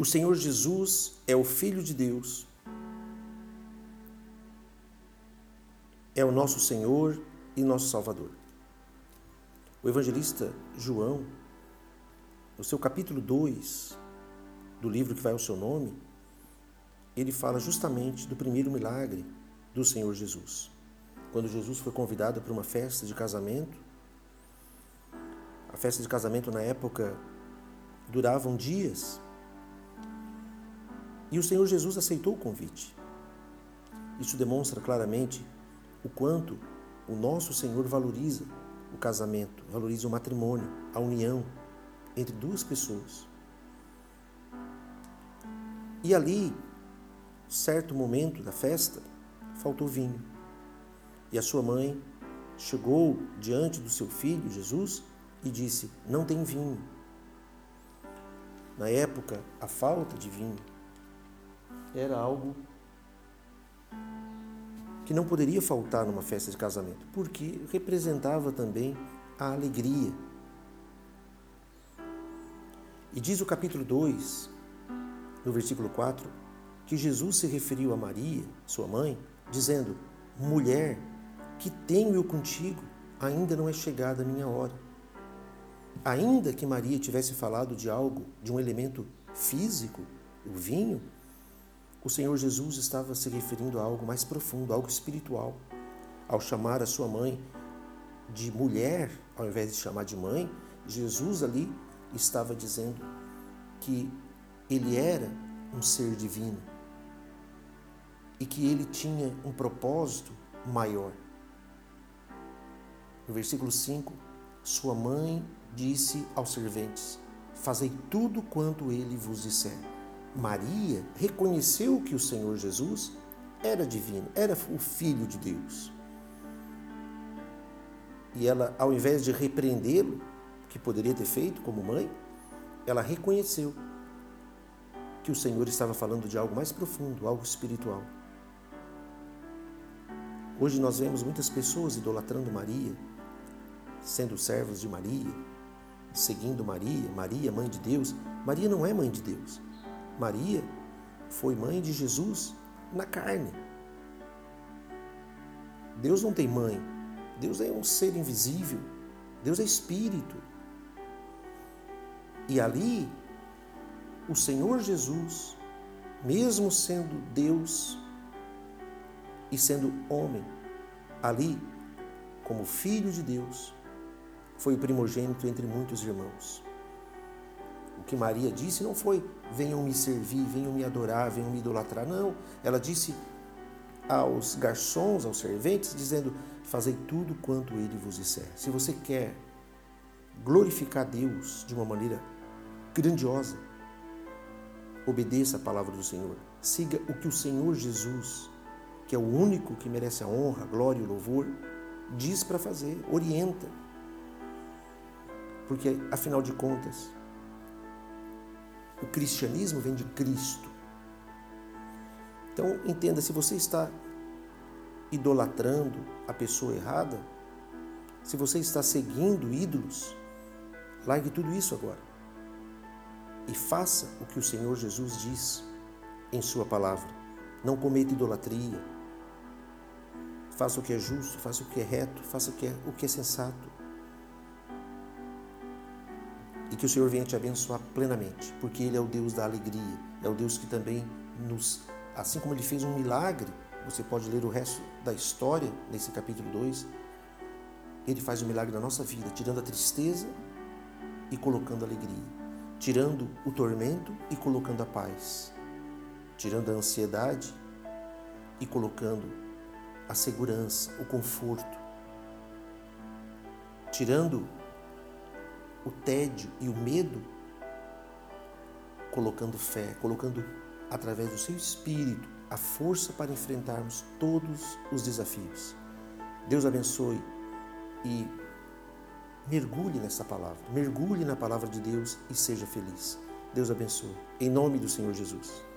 O Senhor Jesus é o Filho de Deus, é o nosso Senhor e nosso Salvador. O evangelista João, no seu capítulo 2 do livro que vai ao seu nome, ele fala justamente do primeiro milagre do Senhor Jesus. Quando Jesus foi convidado para uma festa de casamento, a festa de casamento na época duravam dias, e o Senhor Jesus aceitou o convite. Isso demonstra claramente o quanto o nosso Senhor valoriza o casamento, valoriza o matrimônio, a união entre duas pessoas. E ali, certo momento da festa, faltou vinho. E a sua mãe chegou diante do seu filho, Jesus, e disse: Não tem vinho. Na época, a falta de vinho era algo que não poderia faltar numa festa de casamento, porque representava também a alegria. E diz o capítulo 2, no versículo 4, que Jesus se referiu a Maria, sua mãe, dizendo: Mulher, que tenho eu contigo, ainda não é chegada a minha hora. Ainda que Maria tivesse falado de algo, de um elemento físico, o vinho, o Senhor Jesus estava se referindo a algo mais profundo, algo espiritual. Ao chamar a sua mãe de mulher, ao invés de chamar de mãe, Jesus ali estava dizendo que ele era um ser divino e que ele tinha um propósito maior. No versículo 5, sua mãe disse aos serventes: Fazei tudo quanto ele vos disser. Maria reconheceu que o Senhor Jesus era divino, era o Filho de Deus. E ela, ao invés de repreendê-lo, que poderia ter feito como mãe, ela reconheceu que o Senhor estava falando de algo mais profundo, algo espiritual. Hoje nós vemos muitas pessoas idolatrando Maria, sendo servos de Maria, seguindo Maria, Maria, mãe de Deus. Maria não é mãe de Deus. Maria foi mãe de Jesus na carne. Deus não tem mãe. Deus é um ser invisível. Deus é espírito. E ali, o Senhor Jesus, mesmo sendo Deus e sendo homem, ali, como filho de Deus, foi o primogênito entre muitos irmãos. O que Maria disse não foi venham me servir, venham me adorar, venham me idolatrar. Não. Ela disse aos garçons, aos serventes, dizendo: Fazei tudo quanto ele vos disser. Se você quer glorificar Deus de uma maneira grandiosa, obedeça a palavra do Senhor. Siga o que o Senhor Jesus, que é o único que merece a honra, a glória e o louvor, diz para fazer, orienta porque afinal de contas, o cristianismo vem de Cristo. Então, entenda: se você está idolatrando a pessoa errada, se você está seguindo ídolos, largue tudo isso agora e faça o que o Senhor Jesus diz em Sua palavra. Não cometa idolatria. Faça o que é justo, faça o que é reto, faça o que é, o que é sensato e que o Senhor venha te abençoar plenamente, porque Ele é o Deus da alegria, é o Deus que também nos, assim como Ele fez um milagre, você pode ler o resto da história nesse capítulo 2, Ele faz um milagre na nossa vida, tirando a tristeza e colocando a alegria, tirando o tormento e colocando a paz, tirando a ansiedade e colocando a segurança, o conforto, tirando o tédio e o medo, colocando fé, colocando através do seu espírito a força para enfrentarmos todos os desafios. Deus abençoe e mergulhe nessa palavra, mergulhe na palavra de Deus e seja feliz. Deus abençoe. Em nome do Senhor Jesus.